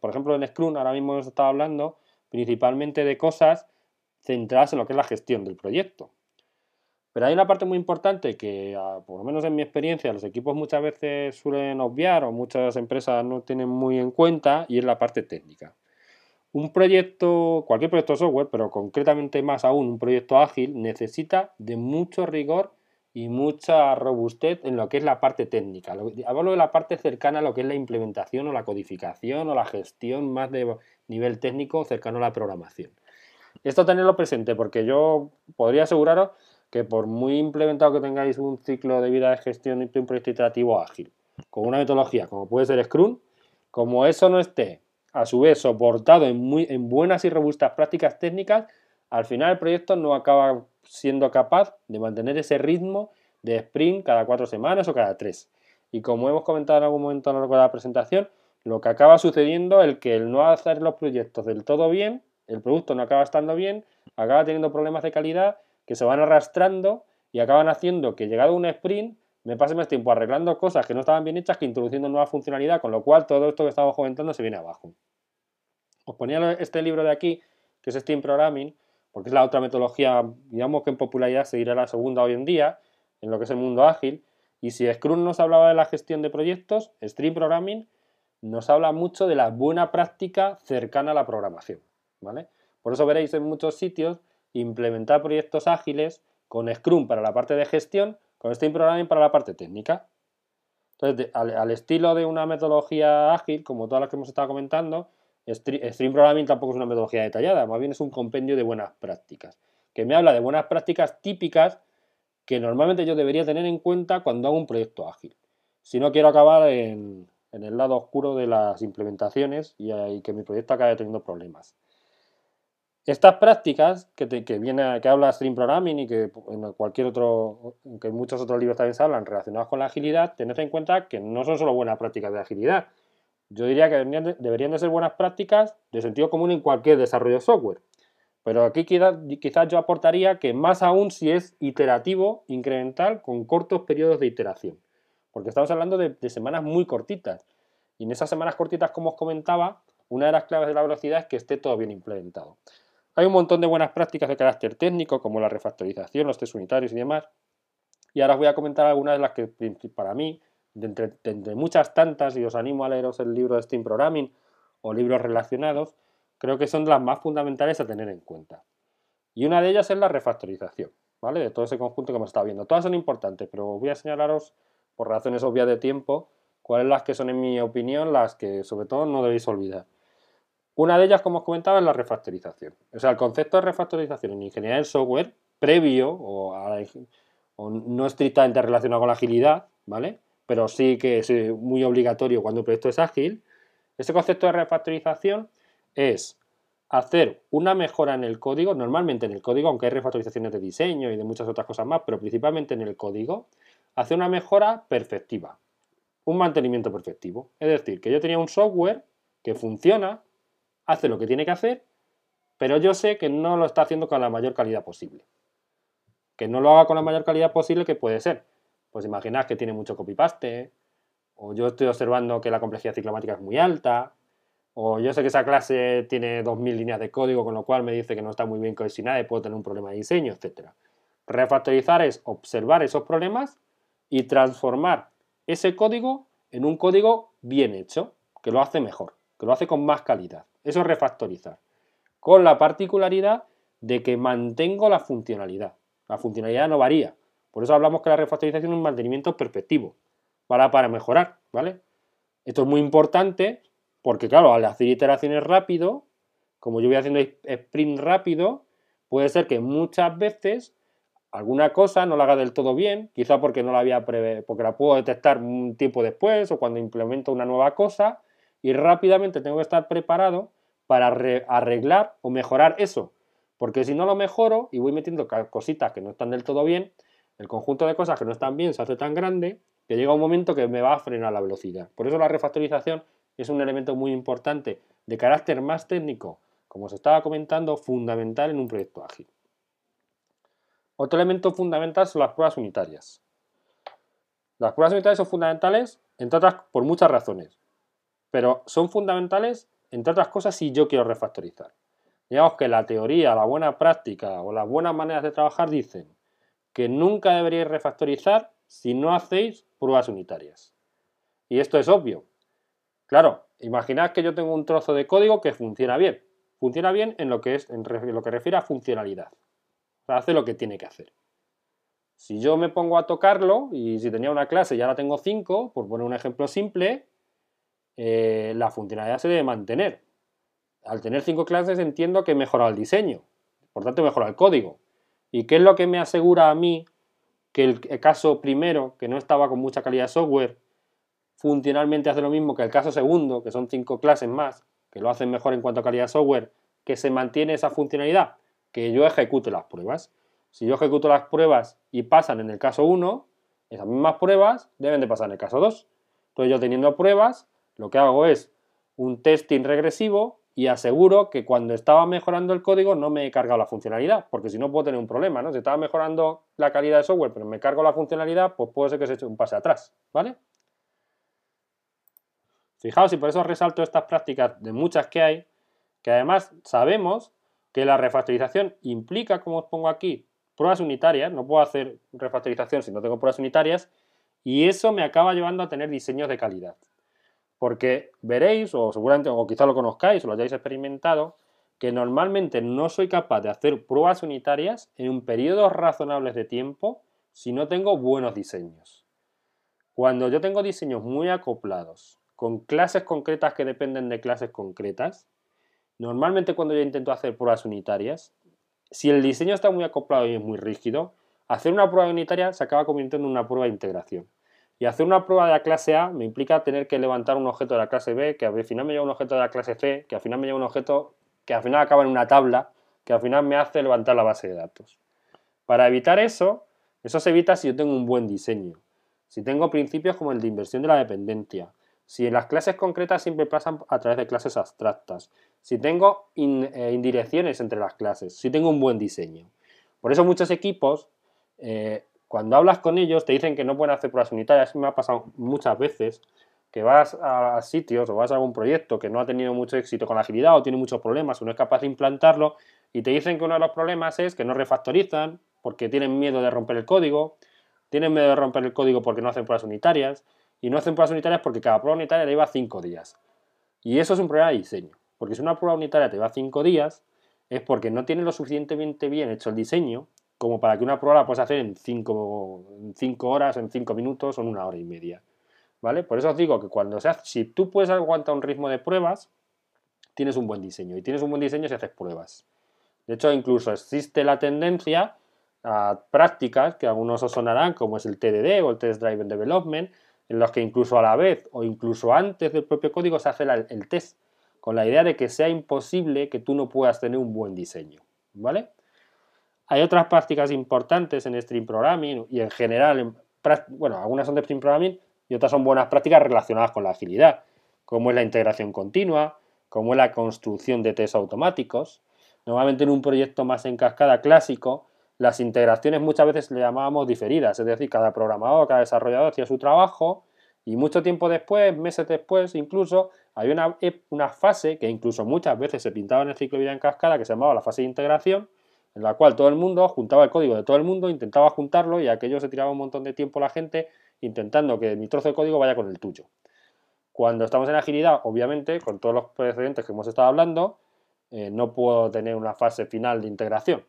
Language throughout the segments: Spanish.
por ejemplo, en Scrum ahora mismo hemos estado hablando principalmente de cosas centradas en lo que es la gestión del proyecto. Pero hay una parte muy importante que, por lo menos en mi experiencia, los equipos muchas veces suelen obviar o muchas empresas no tienen muy en cuenta y es la parte técnica. Un proyecto, cualquier proyecto de software, pero concretamente más aún un proyecto ágil, necesita de mucho rigor y mucha robustez en lo que es la parte técnica. Hablo de la parte cercana a lo que es la implementación o la codificación o la gestión más de nivel técnico cercano a la programación. Esto tenerlo presente porque yo podría aseguraros que por muy implementado que tengáis un ciclo de vida de gestión de un proyecto iterativo ágil, con una metodología como puede ser Scrum, como eso no esté a su vez soportado en, muy, en buenas y robustas prácticas técnicas, al final el proyecto no acaba siendo capaz de mantener ese ritmo de sprint cada cuatro semanas o cada tres. Y como hemos comentado en algún momento a lo largo de la presentación, lo que acaba sucediendo es que el no hacer los proyectos del todo bien, el producto no acaba estando bien, acaba teniendo problemas de calidad que se van arrastrando y acaban haciendo que llegado un sprint me pase más tiempo arreglando cosas que no estaban bien hechas que introduciendo nueva funcionalidad, con lo cual todo esto que estamos comentando se viene abajo. Os ponía este libro de aquí, que es Steam Programming, porque es la otra metodología, digamos que en popularidad seguirá la segunda hoy en día, en lo que es el mundo ágil. Y si Scrum nos hablaba de la gestión de proyectos, Stream Programming nos habla mucho de la buena práctica cercana a la programación. ¿vale? Por eso veréis en muchos sitios implementar proyectos ágiles con Scrum para la parte de gestión, con Stream Programming para la parte técnica. Entonces, al, estilo de una metodología ágil, como todas las que hemos estado comentando, Stream Programming tampoco es una metodología detallada, más bien es un compendio de buenas prácticas, que me habla de buenas prácticas típicas que normalmente yo debería tener en cuenta cuando hago un proyecto ágil. Si no quiero acabar en, el lado oscuro de las implementaciones y, que mi proyecto acabe teniendo problemas. Estas prácticas que, que, viene, que habla Stream Programming y que en cualquier otro, que muchos otros libros también se hablan relacionados con la agilidad, tened en cuenta que no son solo buenas prácticas de agilidad. Yo diría que deberían de, ser buenas prácticas de sentido común en cualquier desarrollo de software. Pero aquí quizás yo aportaría que más aún si es iterativo, incremental, con cortos periodos de iteración. Porque estamos hablando de, de semanas muy cortitas. Y en esas semanas cortitas, como os comentaba, una de las claves de la velocidad es que esté todo bien implementado. Hay un montón de buenas prácticas de carácter técnico, como la refactorización, los test unitarios y demás. Y ahora os voy a comentar algunas de las que para mí, de entre, muchas tantas, y os animo a leeros el libro de Steam Programming o libros relacionados, creo que son las más fundamentales a tener en cuenta. Y una de ellas es la refactorización, ¿vale? De todo ese conjunto que hemos estado viendo. Todas son importantes, pero voy a señalaros, por razones obvias de tiempo, cuáles las que son, en mi opinión, las que sobre todo no debéis olvidar. Una de ellas, como os comentaba, es la refactorización. O sea, el concepto de refactorización en ingeniería del software, previo o, no estrictamente relacionado con la agilidad, ¿vale? Pero sí que es eh, muy obligatorio cuando el proyecto es ágil. Ese concepto de refactorización es hacer una mejora en el código, normalmente en el código, aunque hay refactorizaciones de diseño y de muchas otras cosas más, pero principalmente en el código, hacer una mejora perfectiva, un mantenimiento perfectivo. Es decir, que yo tenía un software que funciona, hace lo que tiene que hacer, pero yo sé que no lo está haciendo con la mayor calidad posible. Que no lo haga con la mayor calidad posible que puede ser. Pues imaginad que tiene mucho copy-paste, o yo estoy observando que la complejidad ciclomática es muy alta, o yo sé que esa clase tiene 2.000 líneas de código, con lo cual me dice que no está muy bien cohesionada y puedo tener un problema de diseño, etc. Refactorizar es observar esos problemas y transformar ese código en un código bien hecho, que lo hace mejor, que lo hace con más calidad. Eso es refactorizar. Con la particularidad de que mantengo la funcionalidad. La funcionalidad no varía. Por eso hablamos que la refactorización es un mantenimiento perspectivo. Para, para mejorar, ¿vale? Esto es muy importante porque, claro, al hacer iteraciones rápido, como yo voy haciendo sprint rápido, puede ser que muchas veces alguna cosa no la haga del todo bien, quizá porque no la había prevé, porque la puedo detectar un tiempo después o cuando implemento una nueva cosa y rápidamente tengo que estar preparado para arreglar o mejorar eso. Porque si no lo mejoro y voy metiendo cositas que no están del todo bien, el conjunto de cosas que no están bien se hace tan grande que llega un momento que me va a frenar la velocidad. Por eso la refactorización es un elemento muy importante de carácter más técnico, como se estaba comentando, fundamental en un proyecto ágil. Otro elemento fundamental son las pruebas unitarias. Las pruebas unitarias son fundamentales, entre otras, por muchas razones, pero son fundamentales entre otras cosas, si yo quiero refactorizar. Digamos que la teoría, la buena práctica o las buenas maneras de trabajar dicen que nunca deberíais refactorizar si no hacéis pruebas unitarias. Y esto es obvio. Claro, imaginad que yo tengo un trozo de código que funciona bien. Funciona bien en lo que, es, en lo que refiere a funcionalidad. hace lo que tiene que hacer. Si yo me pongo a tocarlo, y si tenía una clase y ahora tengo cinco, por poner un ejemplo simple, eh, la funcionalidad se debe mantener. Al tener cinco clases entiendo que he mejorado el diseño, por tanto he mejorado el código. ¿Y qué es lo que me asegura a mí que el caso primero, que no estaba con mucha calidad de software, funcionalmente hace lo mismo que el caso segundo, que son cinco clases más, que lo hacen mejor en cuanto a calidad de software, que se mantiene esa funcionalidad, que yo ejecute las pruebas. Si yo ejecuto las pruebas y pasan en el caso 1, esas mismas pruebas deben de pasar en el caso 2. Entonces yo teniendo pruebas, lo que hago es un testing regresivo y aseguro que cuando estaba mejorando el código no me he cargado la funcionalidad, porque si no puedo tener un problema, ¿no? Si estaba mejorando la calidad de software, pero me cargo la funcionalidad, pues puede ser que se eche un pase atrás, ¿vale? Fijaos, y por eso resalto estas prácticas de muchas que hay, que además sabemos que la refactorización implica, como os pongo aquí, pruebas unitarias, no puedo hacer refactorización si no tengo pruebas unitarias, y eso me acaba llevando a tener diseños de calidad. Porque veréis, o seguramente, o quizá lo conozcáis o lo hayáis experimentado, que normalmente no soy capaz de hacer pruebas unitarias en un periodo razonable de tiempo si no tengo buenos diseños. Cuando yo tengo diseños muy acoplados, con clases concretas que dependen de clases concretas, normalmente cuando yo intento hacer pruebas unitarias, si el diseño está muy acoplado y es muy rígido, hacer una prueba unitaria se acaba convirtiendo en una prueba de integración. Y hacer una prueba de la clase A me implica tener que levantar un objeto de la clase B, que al final me lleva un objeto de la clase C, que al final me lleva un objeto que al final acaba en una tabla, que al final me hace levantar la base de datos. Para evitar eso, eso se evita si yo tengo un buen diseño. Si tengo principios como el de inversión de la dependencia, si en las clases concretas siempre pasan a través de clases abstractas, si tengo eh, indirecciones entre las clases, si tengo un buen diseño. Por eso muchos equipos eh, cuando hablas con ellos te dicen que no pueden hacer pruebas unitarias. Me ha pasado muchas veces que vas a sitios o vas a algún proyecto que no ha tenido mucho éxito con la agilidad o tiene muchos problemas o no es capaz de implantarlo y te dicen que uno de los problemas es que no refactorizan porque tienen miedo de romper el código, tienen miedo de romper el código porque no hacen pruebas unitarias y no hacen pruebas unitarias porque cada prueba unitaria le lleva 5 días. Y eso es un problema de diseño, porque si una prueba unitaria te lleva 5 días es porque no tiene lo suficientemente bien hecho el diseño como para que una prueba la puedas hacer en 5 horas, en 5 minutos o en una hora y media. ¿Vale? Por eso os digo que cuando se si tú puedes aguantar un ritmo de pruebas, tienes un buen diseño. Y tienes un buen diseño si haces pruebas. De hecho, incluso existe la tendencia a prácticas que algunos os sonarán, como es el TDD o el Test Driven Development, en los que incluso a la vez o incluso antes del propio código se hace el test, con la idea de que sea imposible que tú no puedas tener un buen diseño. ¿Vale? Hay otras prácticas importantes en Stream Programming y en general, bueno, algunas son de Stream Programming y otras son buenas prácticas relacionadas con la agilidad, como es la integración continua, como es la construcción de test automáticos. Normalmente en un proyecto más en cascada clásico, las integraciones muchas veces le llamábamos diferidas, es decir, cada programador, cada desarrollador hacía su trabajo y mucho tiempo después, meses después incluso, hay una, una fase que incluso muchas veces se pintaba en el ciclo de vida en cascada que se llamaba la fase de integración, en la cual todo el mundo juntaba el código de todo el mundo, intentaba juntarlo y aquello se tiraba un montón de tiempo la gente intentando que mi trozo de código vaya con el tuyo. Cuando estamos en agilidad, obviamente, con todos los precedentes que hemos estado hablando, eh, no puedo tener una fase final de integración.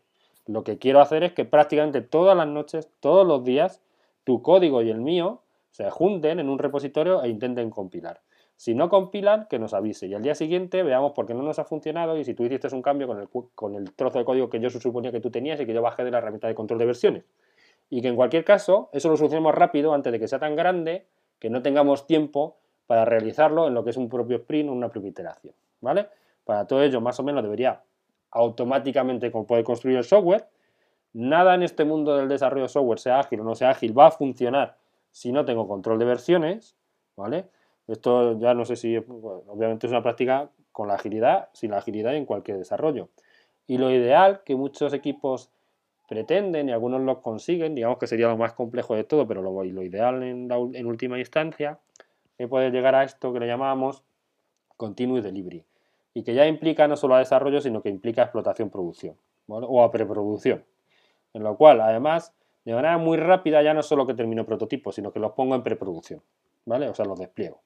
Lo que quiero hacer es que prácticamente todas las noches, todos los días, tu código y el mío se junten en un repositorio e intenten compilar. Si no compilan, que nos avise. Y al día siguiente veamos por qué no nos ha funcionado y si tú hiciste un cambio con el, con el trozo de código que yo suponía que tú tenías y que yo bajé de la herramienta de control de versiones. Y que en cualquier caso, eso lo solucionemos rápido antes de que sea tan grande que no tengamos tiempo para realizarlo en lo que es un propio sprint o una propia iteración. ¿Vale? Para todo ello, más o menos, debería automáticamente poder construir el software. Nada en este mundo del desarrollo de software, sea ágil o no sea ágil, va a funcionar si no tengo control de versiones. ¿Vale? Esto ya no sé si, obviamente es una práctica con la agilidad, sin la agilidad en cualquier desarrollo. Y lo ideal que muchos equipos pretenden y algunos lo consiguen, digamos que sería lo más complejo de todo, pero lo, ideal en, en última instancia es poder llegar a esto que le llamamos continuous delivery. y que ya implica no solo a desarrollo, sino que implica explotación-producción o a preproducción. En lo cual, además, de manera muy rápida ya no solo que termino prototipos, sino que los pongo en preproducción, ¿vale? O sea, los despliego.